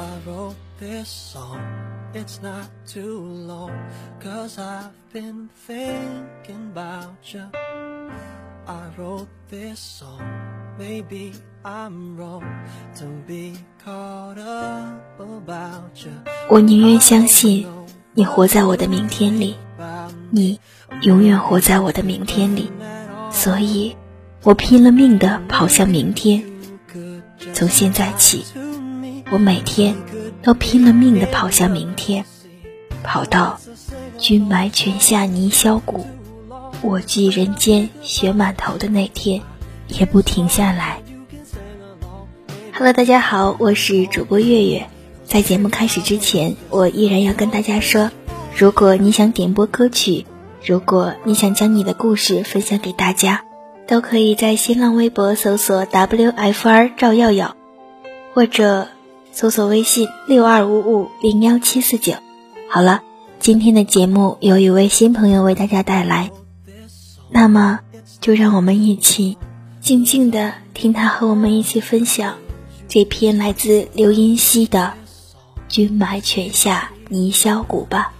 I wrote this song. It's not too long, cause I've been thinking about you. I wrote this song. Maybe I'm wrong to be caught up about you. 我宁愿相信你活在我的明天里，你永远活在我的明天里，所以，我拼了命的跑向明天。从现在起，我每天都拼了命的跑向明天，跑到君埋泉下泥销骨，我寄人间雪满头的那天。也不停下来。Hello，大家好，我是主播月月。在节目开始之前，我依然要跟大家说，如果你想点播歌曲，如果你想将你的故事分享给大家，都可以在新浪微博搜索 WFR 赵耀耀，或者搜索微信六二五五零幺七四九。好了，今天的节目由一位新朋友为大家带来，那么就让我们一起。静静的听他和我们一起分享这篇来自刘音熙的《君埋泉下泥销骨》吧。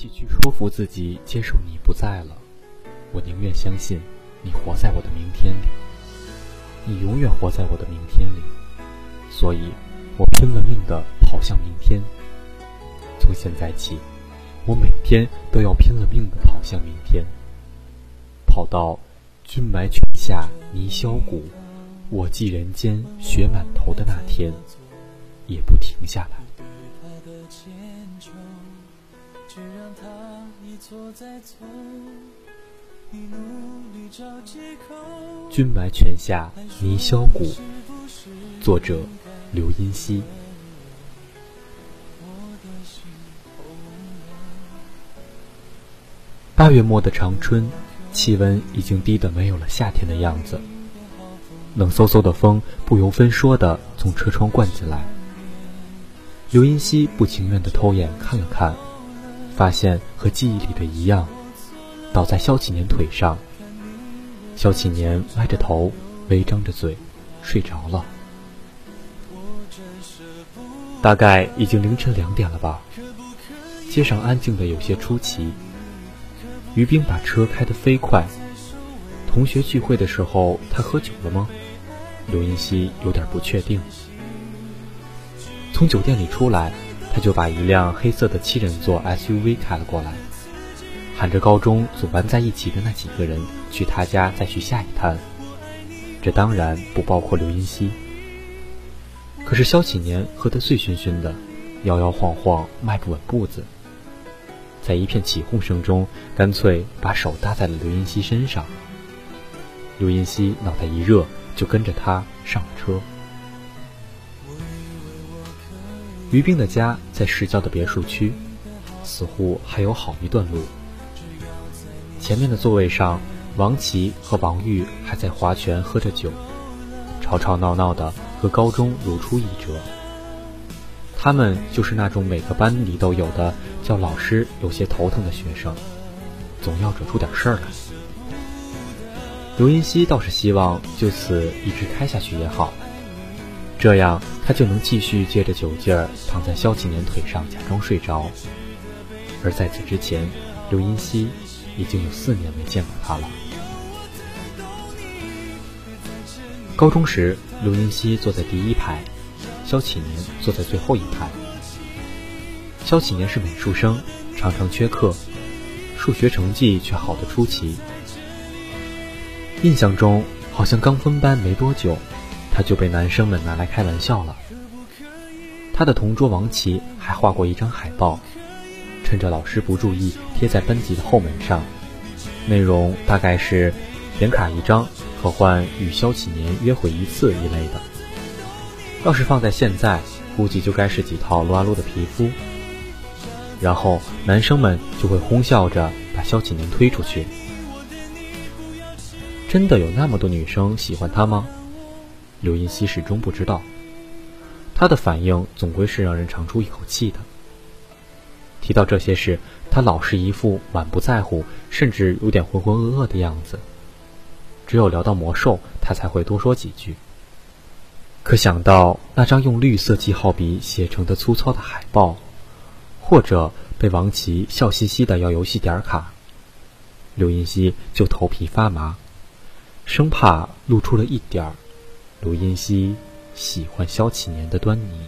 起去说服自己接受你不在了，我宁愿相信你活在我的明天里，你永远活在我的明天里。所以，我拼了命的跑向明天。从现在起，我每天都要拼了命的跑向明天，跑到君埋泉下泥销骨，我寄人间雪满头的那天，也不停下来。君埋泉下泥销骨，作者刘音熙。八月末的长春，气温已经低得没有了夏天的样子，冷飕飕的风不由分说的从车窗灌进来。刘音熙不情愿的偷眼看了看。发现和记忆里的一样，倒在萧启年腿上。萧启年歪着头，微张着嘴，睡着了。大概已经凌晨两点了吧。街上安静的有些出奇。于冰把车开得飞快。同学聚会的时候，他喝酒了吗？刘音熙有点不确定。从酒店里出来。他就把一辆黑色的七人座 SUV 开了过来，喊着高中组班在一起的那几个人去他家再去下一摊，这当然不包括刘音熙。可是萧启年喝得醉醺醺的，摇摇晃晃迈不稳步子。在一片起哄声中，干脆把手搭在了刘音熙身上。刘音熙脑袋一热，就跟着他上了车。于冰的家在市郊的别墅区，似乎还有好一段路。前面的座位上，王琦和王玉还在划拳喝着酒，吵吵闹闹的，和高中如出一辙。他们就是那种每个班里都有的，叫老师有些头疼的学生，总要惹出点事儿来。刘音熙倒是希望就此一直开下去也好，这样他就能继续借着酒劲儿躺在萧启年腿上假装睡着。而在此之前，刘音熙已经有四年没见过他了。高中时，刘音熙坐在第一排。萧启年坐在最后一排。萧启年是美术生，常常缺课，数学成绩却好的出奇。印象中，好像刚分班没多久，他就被男生们拿来开玩笑了。他的同桌王琦还画过一张海报，趁着老师不注意贴在班级的后门上，内容大概是点卡一张，可换与萧启年约会一次一类的。要是放在现在，估计就该是几套撸啊撸的皮肤。然后男生们就会哄笑着把萧启年推出去。真的有那么多女生喜欢他吗？刘音熙始终不知道。他的反应总归是让人长出一口气的。提到这些事，他老是一副满不在乎，甚至有点浑浑噩噩的样子。只有聊到魔兽，他才会多说几句。可想到那张用绿色记号笔写成的粗糙的海报，或者被王琦笑嘻嘻的要游戏点卡，刘音熙就头皮发麻，生怕露出了一点儿刘音熙喜欢萧启年的端倪。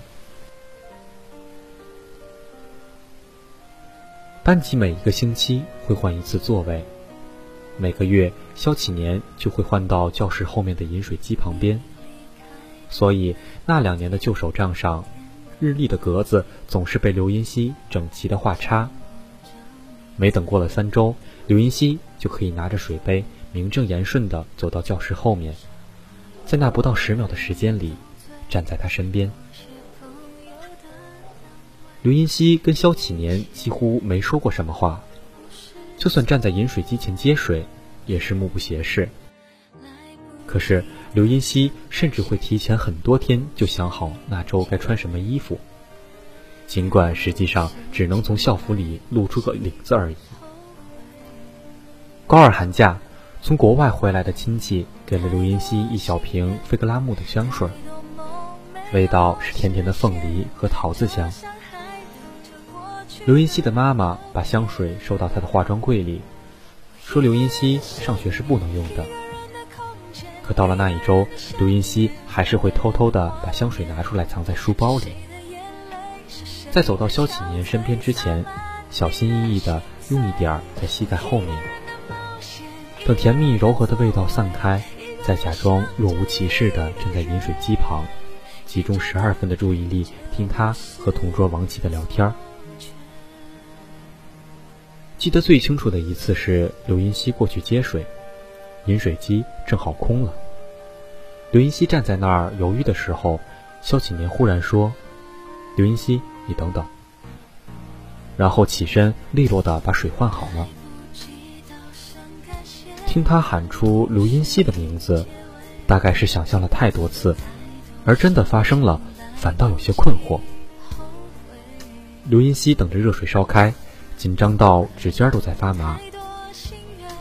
班级每一个星期会换一次座位，每个月萧启年就会换到教室后面的饮水机旁边。所以那两年的旧手账上，日历的格子总是被刘音熙整齐的画叉。没等过了三周，刘音熙就可以拿着水杯，名正言顺地走到教室后面，在那不到十秒的时间里，站在他身边。刘音熙跟萧启年几乎没说过什么话，就算站在饮水机前接水，也是目不斜视。可是。刘音熙甚至会提前很多天就想好那周该穿什么衣服，尽管实际上只能从校服里露出个领子而已。高二寒假，从国外回来的亲戚给了刘音熙一小瓶菲格拉木的香水，味道是甜甜的凤梨和桃子香。刘音熙的妈妈把香水收到她的化妆柜里，说刘音熙上学是不能用的。可到了那一周，刘音熙还是会偷偷的把香水拿出来藏在书包里，在走到萧启年身边之前，小心翼翼的用一点在膝盖后面，等甜蜜柔和的味道散开，再假装若无其事的站在饮水机旁，集中十二分的注意力听他和同桌王琦的聊天。记得最清楚的一次是刘云熙过去接水。饮水机正好空了，刘云熙站在那儿犹豫的时候，萧启年忽然说：“刘云熙，你等等。”然后起身利落的把水换好了。听他喊出刘音熙的名字，大概是想象了太多次，而真的发生了，反倒有些困惑。刘音熙等着热水烧开，紧张到指尖都在发麻。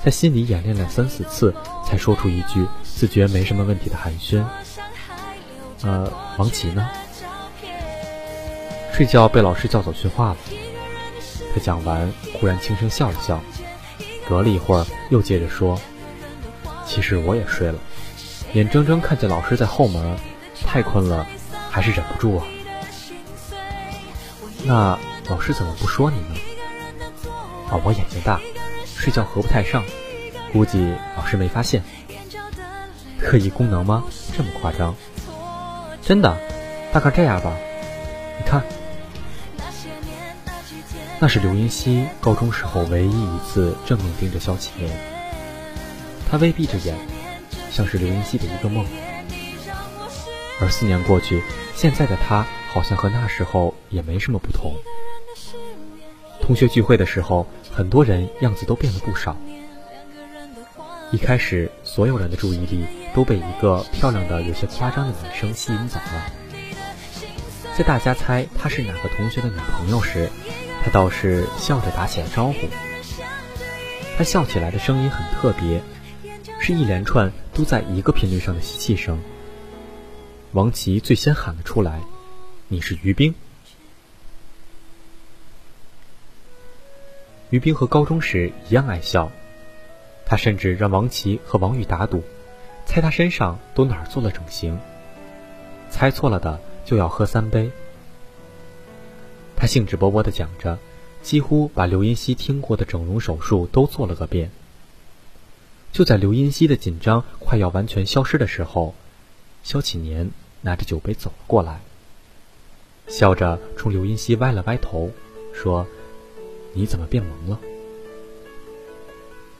在心里演练了三四次，才说出一句自觉没什么问题的寒暄：“呃，王琦呢？睡觉被老师叫走训话了。”他讲完，忽然轻声笑了笑，隔了一会儿，又接着说：“其实我也睡了，眼睁睁看见老师在后门，太困了，还是忍不住啊。那老师怎么不说你呢？啊，我眼睛大。”睡觉合不太上，估计老师没发现。特异功能吗？这么夸张？真的，大概这样吧。你看。那是刘云熙高中时候唯一一次正面盯着萧启年，他微闭着眼，像是刘云熙的一个梦。而四年过去，现在的他好像和那时候也没什么不同。同学聚会的时候，很多人样子都变了不少。一开始，所有人的注意力都被一个漂亮的、有些夸张的女生吸引走了。在大家猜她是哪个同学的女朋友时，他倒是笑着打起了招呼。他笑起来的声音很特别，是一连串都在一个频率上的吸气声。王琦最先喊了出来：“你是于冰。”于冰和高中时一样爱笑。他甚至让王琦和王宇打赌，猜他身上都哪儿做了整形。猜错了的就要喝三杯。他兴致勃勃地讲着，几乎把刘音熙听过的整容手术都做了个遍。就在刘音熙的紧张快要完全消失的时候，萧启年拿着酒杯走了过来，笑着冲刘音熙歪了歪头，说：“你怎么变萌了？”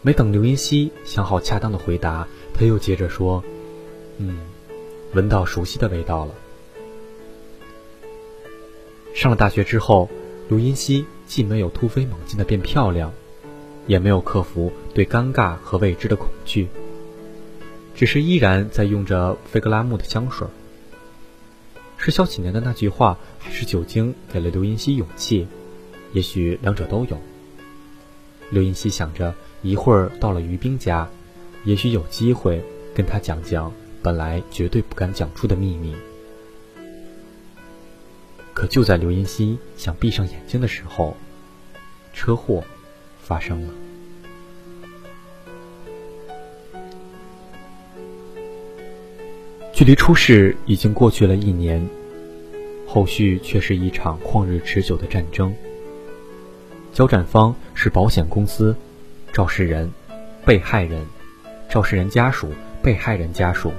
没等刘音熙想好恰当的回答，他又接着说：“嗯，闻到熟悉的味道了。”上了大学之后，刘音熙既没有突飞猛进的变漂亮，也没有克服对尴尬和未知的恐惧，只是依然在用着菲格拉木的香水。是萧启年的那句话，还是酒精给了刘音熙勇气？也许两者都有。刘音熙想着。一会儿到了于冰家，也许有机会跟他讲讲本来绝对不敢讲出的秘密。可就在刘音熙想闭上眼睛的时候，车祸发生了。距离出事已经过去了一年，后续却是一场旷日持久的战争。交战方是保险公司。肇事人、被害人、肇事人家属、被害人家属，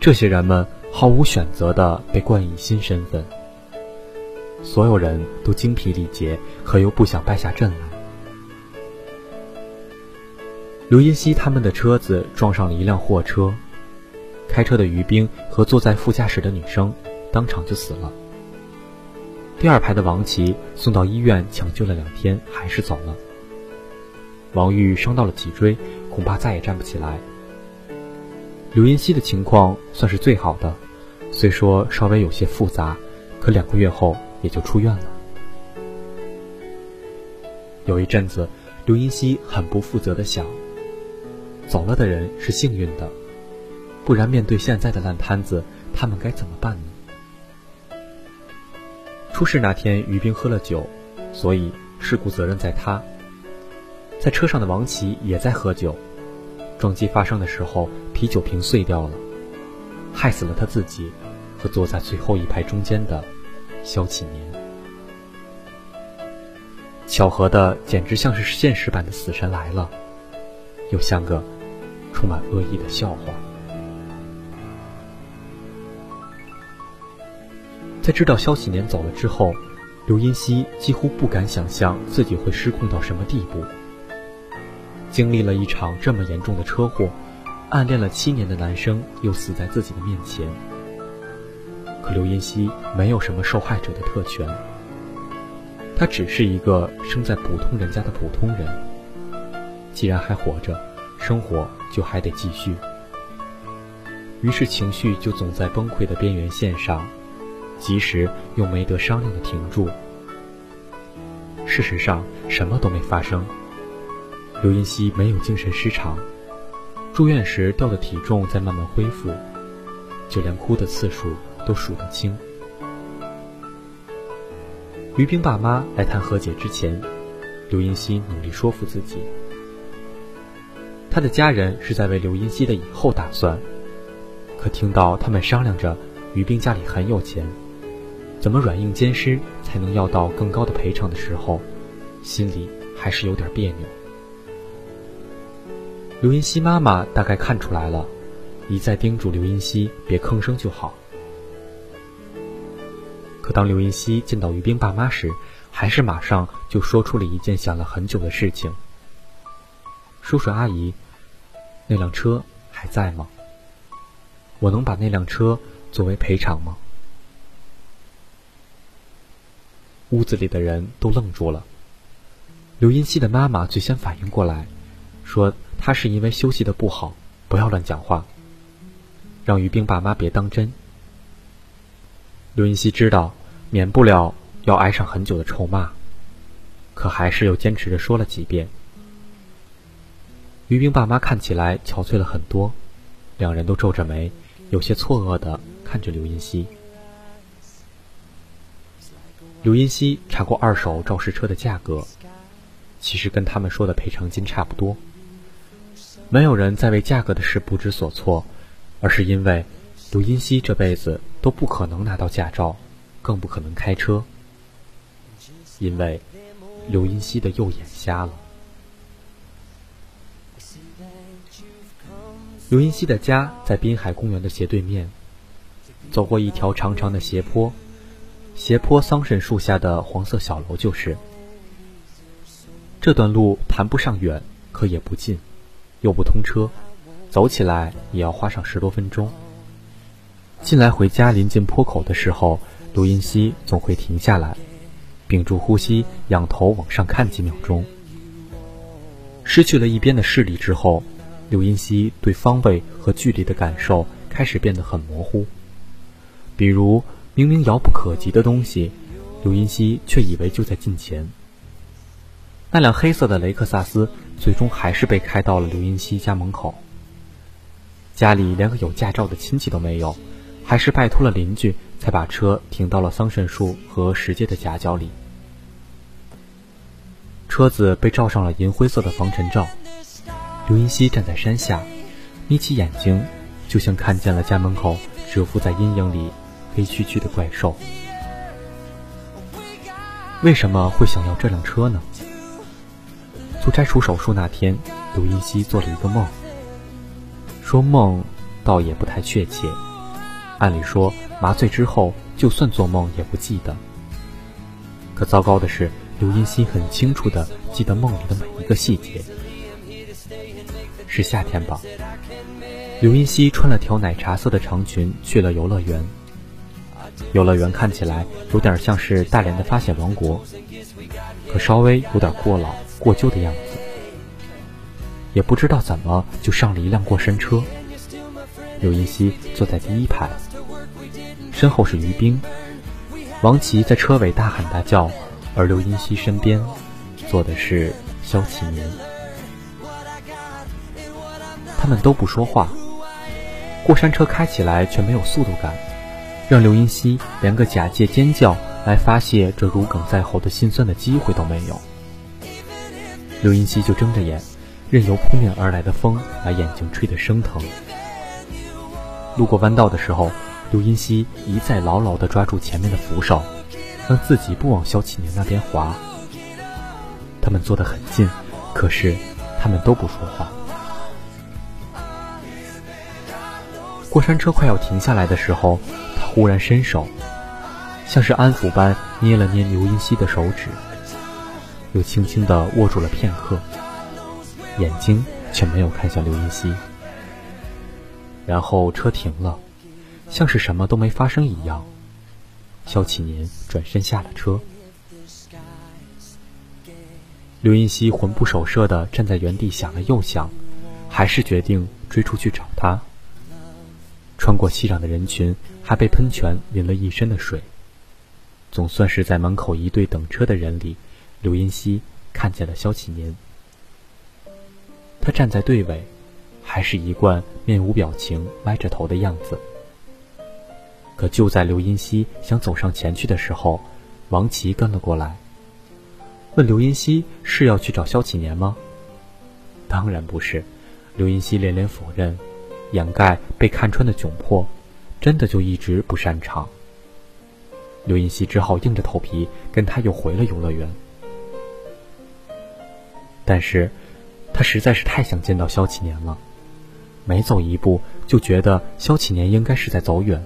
这些人们毫无选择地被冠以新身份。所有人都精疲力竭，可又不想败下阵来。刘音熙他们的车子撞上了一辆货车，开车的于冰和坐在副驾驶的女生当场就死了。第二排的王琦送到医院抢救了两天，还是走了。王玉伤到了脊椎，恐怕再也站不起来。刘音熙的情况算是最好的，虽说稍微有些复杂，可两个月后也就出院了。有一阵子，刘音熙很不负责的想：走了的人是幸运的，不然面对现在的烂摊子，他们该怎么办呢？出事那天，于冰喝了酒，所以事故责任在他。在车上的王琦也在喝酒，撞击发生的时候，啤酒瓶碎掉了，害死了他自己和坐在最后一排中间的萧启年。巧合的简直像是现实版的《死神来了》，又像个充满恶意的笑话。在知道萧启年走了之后，刘音熙几乎不敢想象自己会失控到什么地步。经历了一场这么严重的车祸，暗恋了七年的男生又死在自己的面前。可刘音熙没有什么受害者的特权，他只是一个生在普通人家的普通人。既然还活着，生活就还得继续。于是情绪就总在崩溃的边缘线上，及时又没得商量的停住。事实上，什么都没发生。刘音熙没有精神失常，住院时掉的体重在慢慢恢复，就连哭的次数都数得清。于冰爸妈来谈和解之前，刘音熙努力说服自己，他的家人是在为刘音熙的以后打算。可听到他们商量着于冰家里很有钱，怎么软硬兼施才能要到更高的赔偿的时候，心里还是有点别扭。刘云熙妈妈大概看出来了，一再叮嘱刘云熙别吭声就好。可当刘云熙见到于冰爸妈时，还是马上就说出了一件想了很久的事情：“叔叔阿姨，那辆车还在吗？我能把那辆车作为赔偿吗？”屋子里的人都愣住了。刘云熙的妈妈最先反应过来，说：“他是因为休息的不好，不要乱讲话，让于冰爸妈别当真。”刘音熙知道，免不了要挨上很久的臭骂，可还是又坚持着说了几遍。于冰爸妈看起来憔悴了很多，两人都皱着眉，有些错愕的看着刘音熙。刘音熙查过二手肇事车的价格，其实跟他们说的赔偿金差不多。没有人在为价格的事不知所措，而是因为刘音熙这辈子都不可能拿到驾照，更不可能开车，因为刘音熙的右眼瞎了。刘音熙的家在滨海公园的斜对面，走过一条长长的斜坡。斜坡桑葚树下的黄色小楼就是。这段路谈不上远，可也不近，又不通车，走起来也要花上十多分钟。进来回家临近坡口的时候，卢音熙总会停下来，屏住呼吸，仰头往上看几秒钟。失去了一边的视力之后，刘音熙对方位和距离的感受开始变得很模糊，比如。明明遥不可及的东西，刘音熙却以为就在近前。那辆黑色的雷克萨斯最终还是被开到了刘云熙家门口。家里连个有驾照的亲戚都没有，还是拜托了邻居才把车停到了桑葚树和石阶的夹角里。车子被罩上了银灰色的防尘罩。刘云熙站在山下，眯起眼睛，就像看见了家门口蛰伏在阴影里。黑黢黢的怪兽，为什么会想要这辆车呢？做摘除手术那天，刘音熙做了一个梦。说梦，倒也不太确切。按理说，麻醉之后，就算做梦也不记得。可糟糕的是，刘音熙很清楚的记得梦里的每一个细节。是夏天吧？刘音熙穿了条奶茶色的长裙，去了游乐园。游乐园看起来有点像是大连的发现王国，可稍微有点过老过旧的样子。也不知道怎么就上了一辆过山车，刘音熙坐在第一排，身后是于冰、王琦在车尾大喊大叫，而刘音熙身边坐的是肖启年，他们都不说话。过山车开起来却没有速度感。让刘音熙连个假借尖叫来发泄这如鲠在喉的心酸的机会都没有。刘音熙就睁着眼，任由扑面而来的风把眼睛吹得生疼。路过弯道的时候，刘音熙一再牢牢地抓住前面的扶手，让自己不往肖启年那边滑。他们坐得很近，可是他们都不说话。过山车快要停下来的时候。他忽然伸手，像是安抚般捏了捏刘音熙的手指，又轻轻地握住了片刻，眼睛却没有看向刘云熙。然后车停了，像是什么都没发生一样。肖启年转身下了车，刘云熙魂不守舍地站在原地，想了又想，还是决定追出去找他。穿过熙攘的人群，还被喷泉淋了一身的水。总算是在门口一队等车的人里，刘音熙看见了肖启年。他站在队尾，还是一贯面无表情、歪着头的样子。可就在刘音熙想走上前去的时候，王琦跟了过来，问刘音熙是要去找肖启年吗？当然不是，刘音熙连连否认。掩盖被看穿的窘迫，真的就一直不擅长。刘音熙只好硬着头皮跟他又回了游乐园。但是，他实在是太想见到肖启年了，每走一步就觉得肖启年应该是在走远，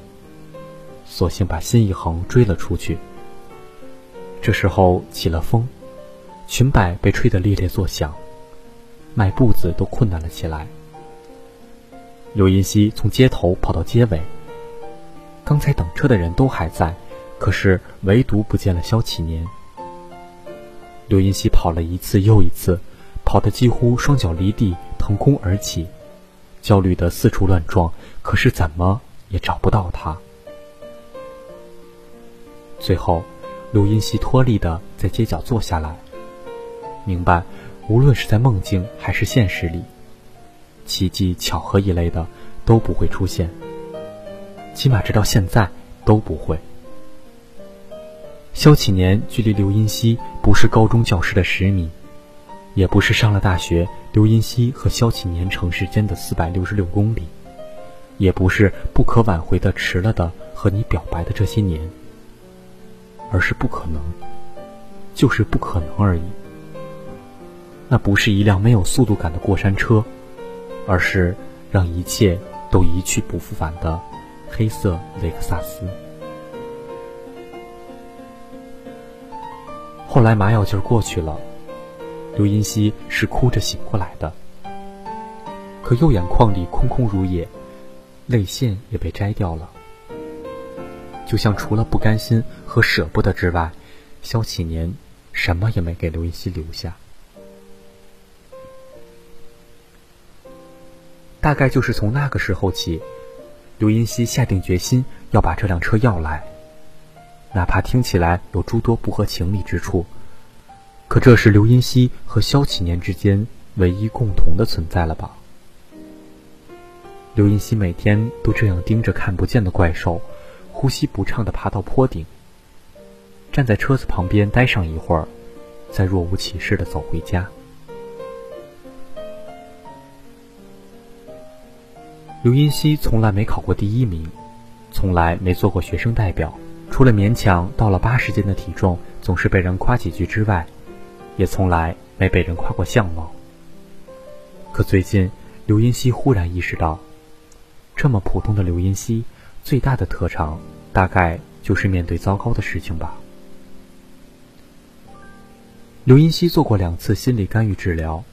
索性把心一横追了出去。这时候起了风，裙摆被吹得猎猎作响，迈步子都困难了起来。刘音熙从街头跑到街尾，刚才等车的人都还在，可是唯独不见了萧启年。刘音熙跑了一次又一次，跑得几乎双脚离地，腾空而起，焦虑的四处乱撞，可是怎么也找不到他。最后。刘音熙脱力的在街角坐下来，明白，无论是在梦境还是现实里，奇迹、巧合一类的都不会出现，起码直到现在都不会。萧启年距离刘音熙不是高中教师的十米，也不是上了大学刘音熙和萧启年城市间的四百六十六公里，也不是不可挽回的迟了的和你表白的这些年。而是不可能，就是不可能而已。那不是一辆没有速度感的过山车，而是让一切都一去不复返的黑色雷克萨斯。后来麻药劲儿过去了，刘音熙是哭着醒过来的，可右眼眶里空空如也，泪腺也被摘掉了。就像除了不甘心和舍不得之外，肖启年什么也没给刘音熙留下。大概就是从那个时候起，刘音熙下定决心要把这辆车要来，哪怕听起来有诸多不合情理之处，可这是刘音熙和萧启年之间唯一共同的存在了吧？刘音熙每天都这样盯着看不见的怪兽。呼吸不畅的爬到坡顶，站在车子旁边待上一会儿，再若无其事的走回家。刘音熙从来没考过第一名，从来没做过学生代表，除了勉强到了八十斤的体重，总是被人夸几句之外，也从来没被人夸过相貌。可最近，刘音熙忽然意识到，这么普通的刘音熙。最大的特长，大概就是面对糟糕的事情吧。刘音熙做过两次心理干预治疗，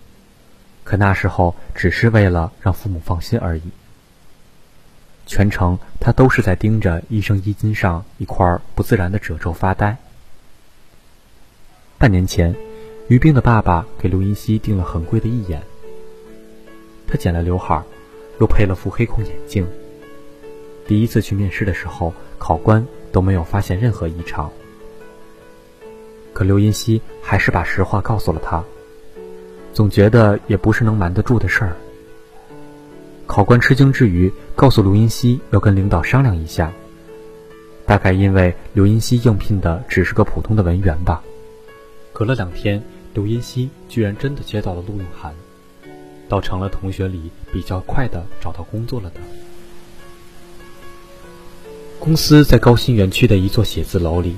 可那时候只是为了让父母放心而已。全程他都是在盯着医生衣襟上一块不自然的褶皱发呆。半年前，于冰的爸爸给刘云熙订了很贵的义眼，他剪了刘海，又配了副黑框眼镜。第一次去面试的时候，考官都没有发现任何异常。可刘云熙还是把实话告诉了他，总觉得也不是能瞒得住的事儿。考官吃惊之余，告诉刘音熙要跟领导商量一下。大概因为刘音熙应聘的只是个普通的文员吧。隔了两天，刘音熙居然真的接到了录用函，倒成了同学里比较快的找到工作了的。公司在高新园区的一座写字楼里，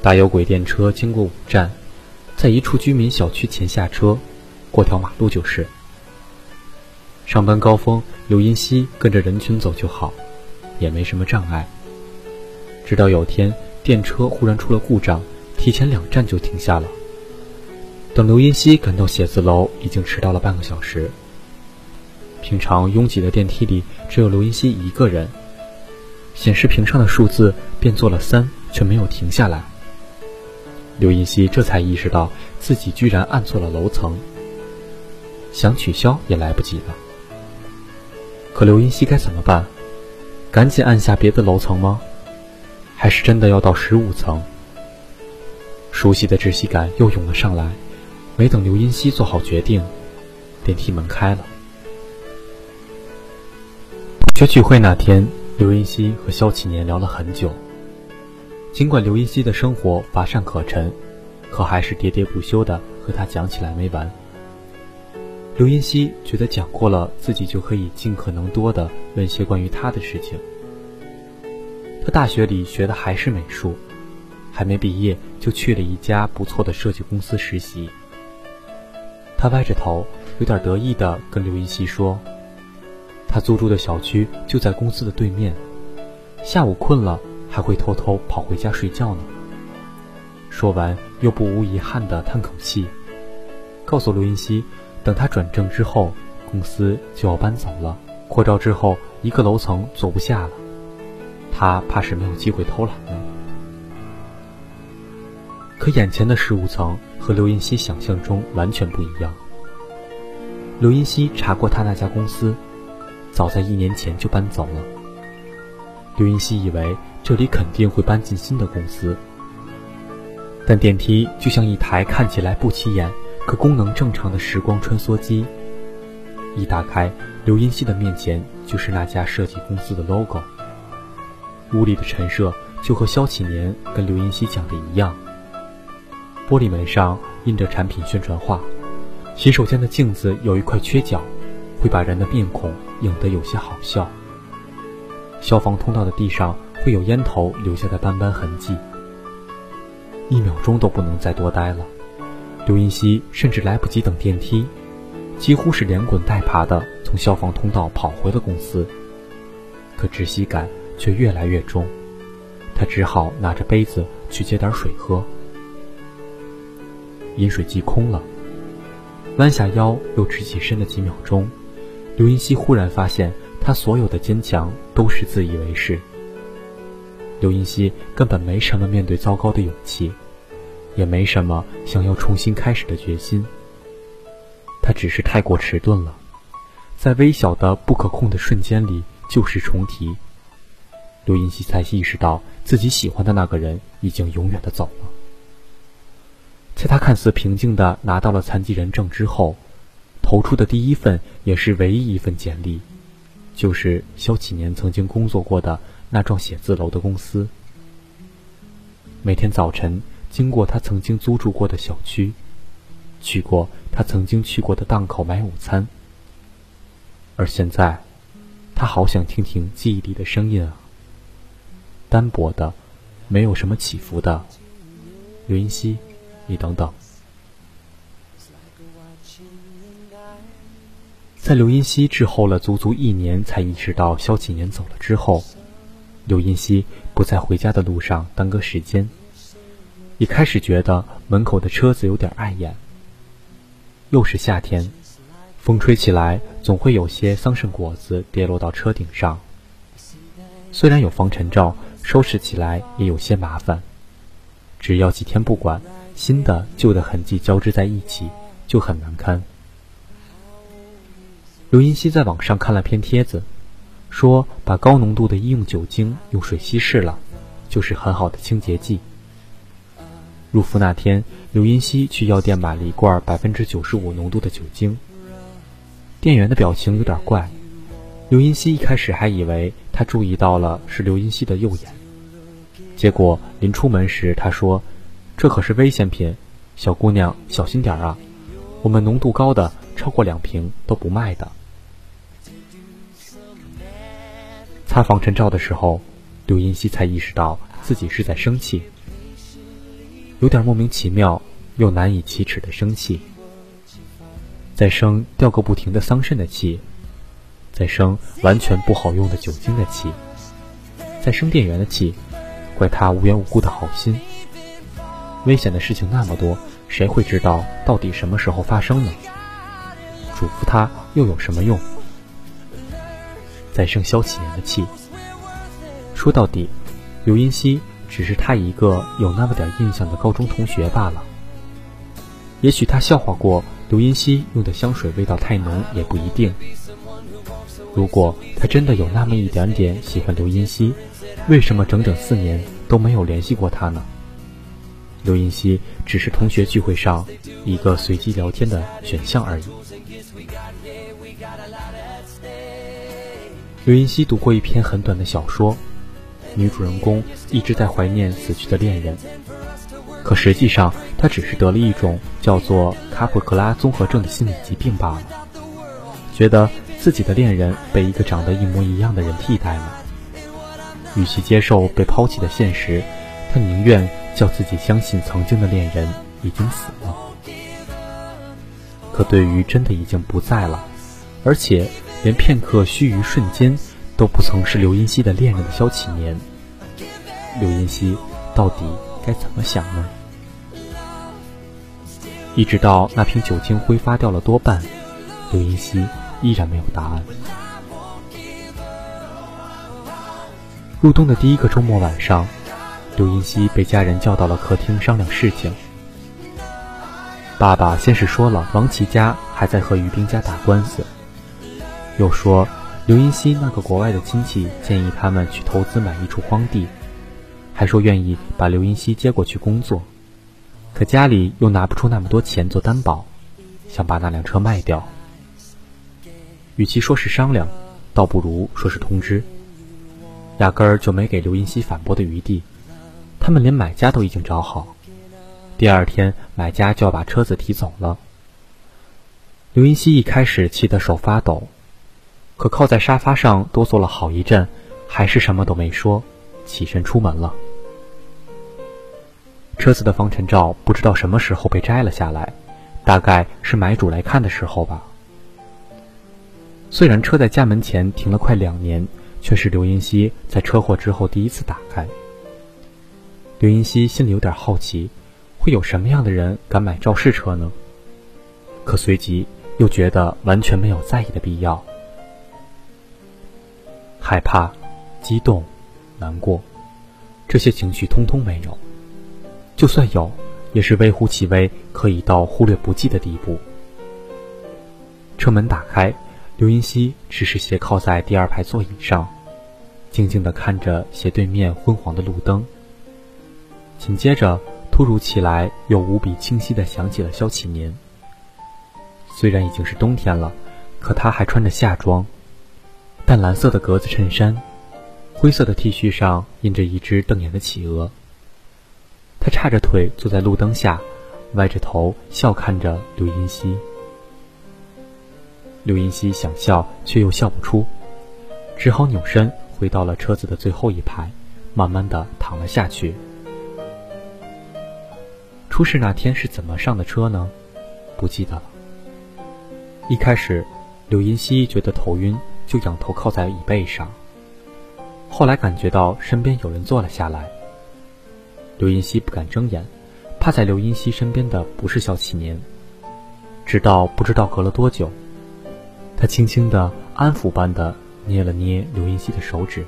搭有轨电车经过五站，在一处居民小区前下车，过条马路就是。上班高峰，刘音熙跟着人群走就好，也没什么障碍。直到有天电车忽然出了故障，提前两站就停下了。等刘音熙赶到写字楼，已经迟到了半个小时。平常拥挤的电梯里，只有刘音熙一个人。显示屏上的数字变做了三，却没有停下来。刘音熙这才意识到自己居然按错了楼层，想取消也来不及了。可刘音熙该怎么办？赶紧按下别的楼层吗？还是真的要到十五层？熟悉的窒息感又涌了上来。没等刘音熙做好决定，电梯门开了。学聚会那天。刘音熙和肖启年聊了很久。尽管刘音熙的生活乏善可陈，可还是喋喋不休的和他讲起来没完。刘音熙觉得讲过了，自己就可以尽可能多的问些关于他的事情。他大学里学的还是美术，还没毕业就去了一家不错的设计公司实习。他歪着头，有点得意的跟刘音熙说。他租住的小区就在公司的对面，下午困了还会偷偷跑回家睡觉呢。说完，又不无遗憾的叹口气，告诉刘云熙，等他转正之后，公司就要搬走了，扩招之后，一个楼层坐不下了，他怕是没有机会偷懒了。可眼前的十五层和刘云熙想象中完全不一样。刘云熙查过他那家公司，早在一年前就搬走了。刘云熙以为这里肯定会搬进新的公司。但电梯就像一台看起来不起眼，可功能正常的时光穿梭机。一打开，刘音熙的面前就是那家设计公司的 logo。屋里的陈设就和肖启年跟刘音熙讲的一样。玻璃门上印着产品宣传画，洗手间的镜子有一块缺角，会把人的面孔影得有些好笑。消防通道的地上会有烟头留下的斑斑痕迹。一秒钟都不能再多待了，刘云熙甚至来不及等电梯，几乎是连滚带爬的从消防通道跑回了公司。可窒息感却越来越重，他只好拿着杯子去接点水喝。饮水机空了，弯下腰又直起身的几秒钟，刘云熙忽然发现，他所有的坚强都是自以为是。刘云熙根本没什么面对糟糕的勇气，也没什么想要重新开始的决心。他只是太过迟钝了，在微小的不可控的瞬间里旧事重提。刘音熙才意识到自己喜欢的那个人已经永远的走了。在他看似平静的拿到了残疾人证之后，投出的第一份也是唯一一份简历，就是肖启年曾经工作过的。那幢写字楼的公司，每天早晨经过他曾经租住过的小区，去过他曾经去过的档口买午餐。而现在，他好想听听记忆里的声音啊，单薄的，没有什么起伏的。刘音熙，你等等。在刘音熙滞后了足足一年才意识到肖启年走了之后。刘音熙不在回家的路上耽搁时间。一开始觉得门口的车子有点碍眼。又是夏天，风吹起来总会有些桑葚果子跌落到车顶上。虽然有防尘罩，收拾起来也有些麻烦。只要几天不管，新的旧的痕迹交织在一起，就很难堪。刘音熙在网上看了篇帖子。说把高浓度的医用酒精用水稀释了，就是很好的清洁剂。入伏那天，刘音熙去药店买了一罐百分之九十五浓度的酒精。店员的表情有点怪，刘音熙一开始还以为他注意到了是刘音熙的右眼，结果临出门时他说：“这可是危险品，小姑娘小心点啊，我们浓度高的超过两瓶都不卖的。”擦防尘罩的时候，刘音熙才意识到自己是在生气，有点莫名其妙又难以启齿的生气，在生掉个不停的桑葚的气，在生完全不好用的酒精的气，在生店员的气，怪他无缘无故的好心。危险的事情那么多，谁会知道到底什么时候发生呢？嘱咐他又有什么用？再生萧启年的气。说到底，刘音熙只是他一个有那么点印象的高中同学罢了。也许他笑话过刘音熙用的香水味道太浓，也不一定。如果他真的有那么一点点喜欢刘音熙，为什么整整四年都没有联系过他呢？刘音熙只是同学聚会上一个随机聊天的选项而已。刘云熙读过一篇很短的小说，女主人公一直在怀念死去的恋人，可实际上她只是得了一种叫做卡普克拉综合症的心理疾病罢了，觉得自己的恋人被一个长得一模一样的人替代了。与其接受被抛弃的现实，她宁愿叫自己相信曾经的恋人已经死了。可对于真的已经不在了，而且。连片刻须臾瞬间都不曾是刘音熙的恋人的萧启年，刘音熙到底该怎么想呢？一直到那瓶酒精挥发掉了多半，刘音熙依然没有答案。入冬的第一个周末晚上，刘音熙被家人叫到了客厅商量事情。爸爸先是说了王琦家还在和于冰家打官司，又说刘云熙那个国外的亲戚建议他们去投资买一处荒地，还说愿意把刘云熙接过去工作。可家里又拿不出那么多钱做担保，想把那辆车卖掉。与其说是商量，倒不如说是通知，压根儿就没给刘云熙反驳的余地。他们连买家都已经找好，第二天买家就要把车子提走了。刘云熙一开始气得手发抖，可靠在沙发上哆嗦了好一阵，还是什么都没说，起身出门了。车子的防尘罩不知道什么时候被摘了下来，大概是买主来看的时候吧。虽然车在家门前停了快两年，却是刘音熙在车祸之后第一次打开。刘音熙心里有点好奇，会有什么样的人敢买肇事车呢？可随即又觉得完全没有在意的必要。害怕、激动、难过，这些情绪通通没有。就算有，也是微乎其微，可以到忽略不计的地步。车门打开，刘云熙只是斜靠在第二排座椅上，静静地看着斜对面昏黄的路灯。紧接着，突如其来又无比清晰地想起了萧启年。虽然已经是冬天了，可他还穿着夏装，淡蓝色的格子衬衫，灰色的 T 恤上印着一只瞪眼的企鹅。他叉着腿坐在路灯下，歪着头笑看着刘音熙。刘音熙想笑却又笑不出，只好扭身回到了车子的最后一排，慢慢的躺了下去。出事那天是怎么上的车呢？不记得了。一开始，刘音熙觉得头晕，就仰头靠在椅背上。后来感觉到身边有人坐了下来。刘音熙不敢睁眼，趴在刘音熙身边的不是肖启年。直到不知道隔了多久，他轻轻的安抚般的捏了捏刘音熙的手指。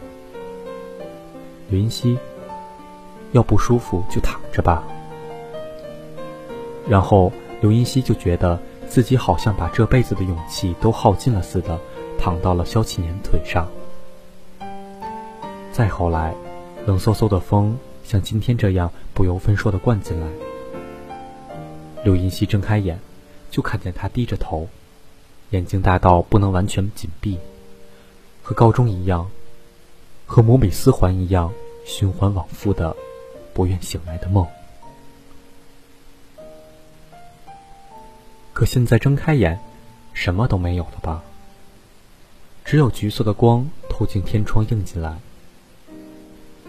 刘音熙，要不舒服就躺着吧。然后刘音熙就觉得自己好像把这辈子的勇气都耗尽了似的，躺到了萧启年腿上。再后来，冷飕飕的风。像今天这样不由分说的灌进来。刘银熙睁开眼，就看见他低着头，眼睛大到不能完全紧闭，和高中一样，和摩比斯环一样循环往复的，不愿醒来的梦。可现在睁开眼，什么都没有了吧？只有橘色的光透进天窗映进来。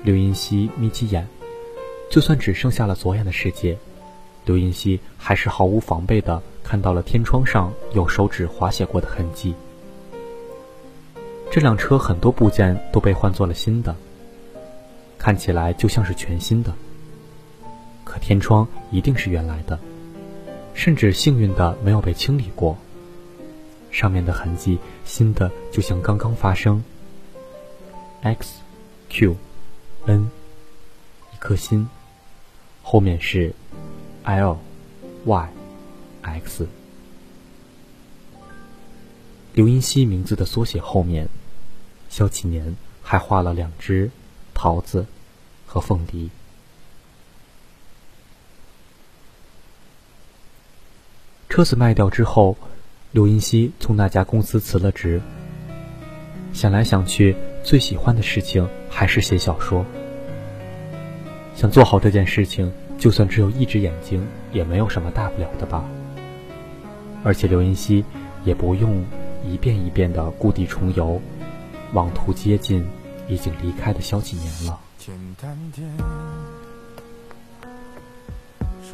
刘云熙眯起眼，就算只剩下了左眼的世界，刘云熙还是毫无防备的看到了天窗上有手指划写过的痕迹。这辆车很多部件都被换做了新的，看起来就像是全新的。可天窗一定是原来的，甚至幸运的没有被清理过。上面的痕迹新的就像刚刚发生。X Q。N，一颗心，后面是 L Y X。刘音熙名字的缩写后面，肖启年还画了两只桃子和凤梨。车子卖掉之后，刘云熙从那家公司辞了职。想来想去，最喜欢的事情还是写小说。想做好这件事情，就算只有一只眼睛，也没有什么大不了的吧。而且刘云熙也不用一遍一遍的故地重游，妄图接近已经离开的萧启年了。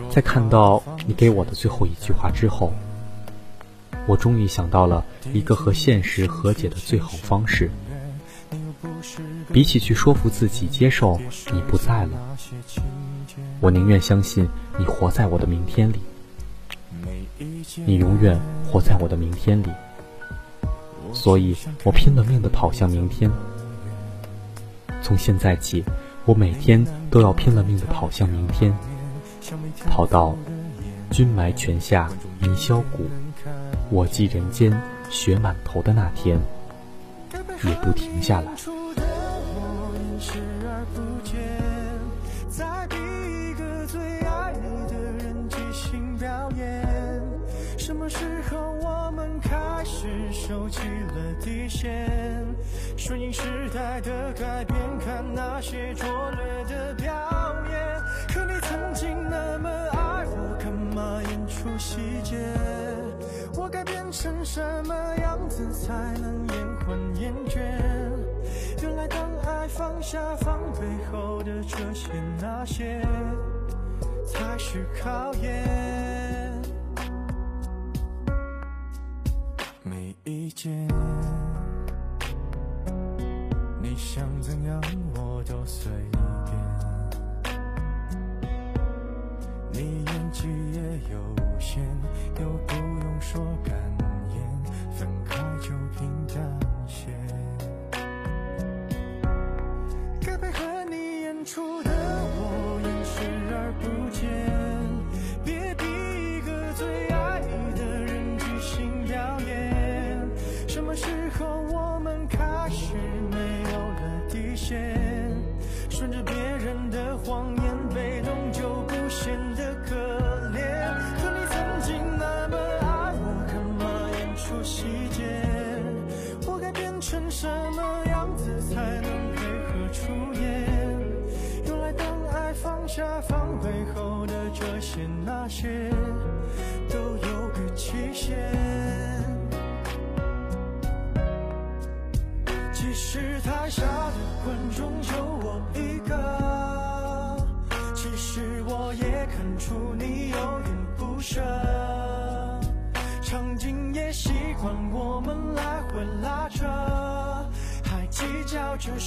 在看到你给我的最后一句话之后。我终于想到了一个和现实和解的最好方式，比起去说服自己接受你不在了，我宁愿相信你活在我的明天里。你永远活在我的明天里。所以我拼了命的跑向明天。从现在起，我每天都要拼了命的跑向明天，跑到君埋泉下云霄谷，我寄人间雪满头的那天，也不停下来。什么样子才能延缓厌倦？原来当爱放下防备后的这些那些，才是考验。没意见，你想怎样我都随便。你演技也有限，又不用说感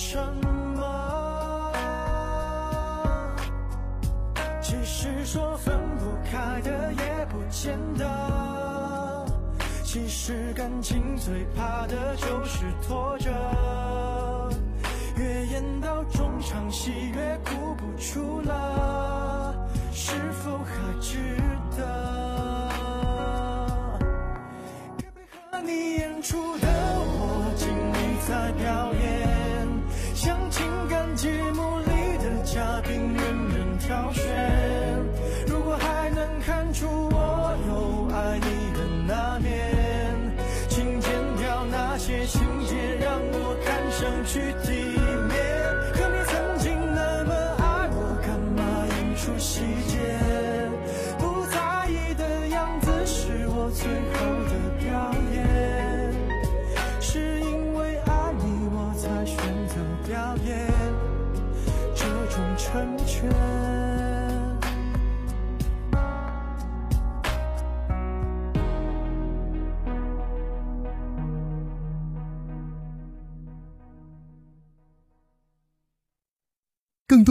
什么？其实说分不开的也不见得。其实感情最怕的就是拖着，越演到中场戏越哭不出了，是否还值得？该配合你演出的我尽力在表，节目里的嘉宾任人挑选。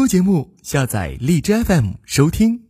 节目，下载荔枝 FM 收听。